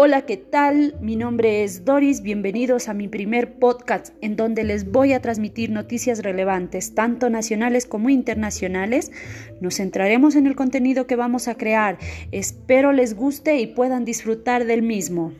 Hola, ¿qué tal? Mi nombre es Doris, bienvenidos a mi primer podcast en donde les voy a transmitir noticias relevantes, tanto nacionales como internacionales. Nos centraremos en el contenido que vamos a crear. Espero les guste y puedan disfrutar del mismo.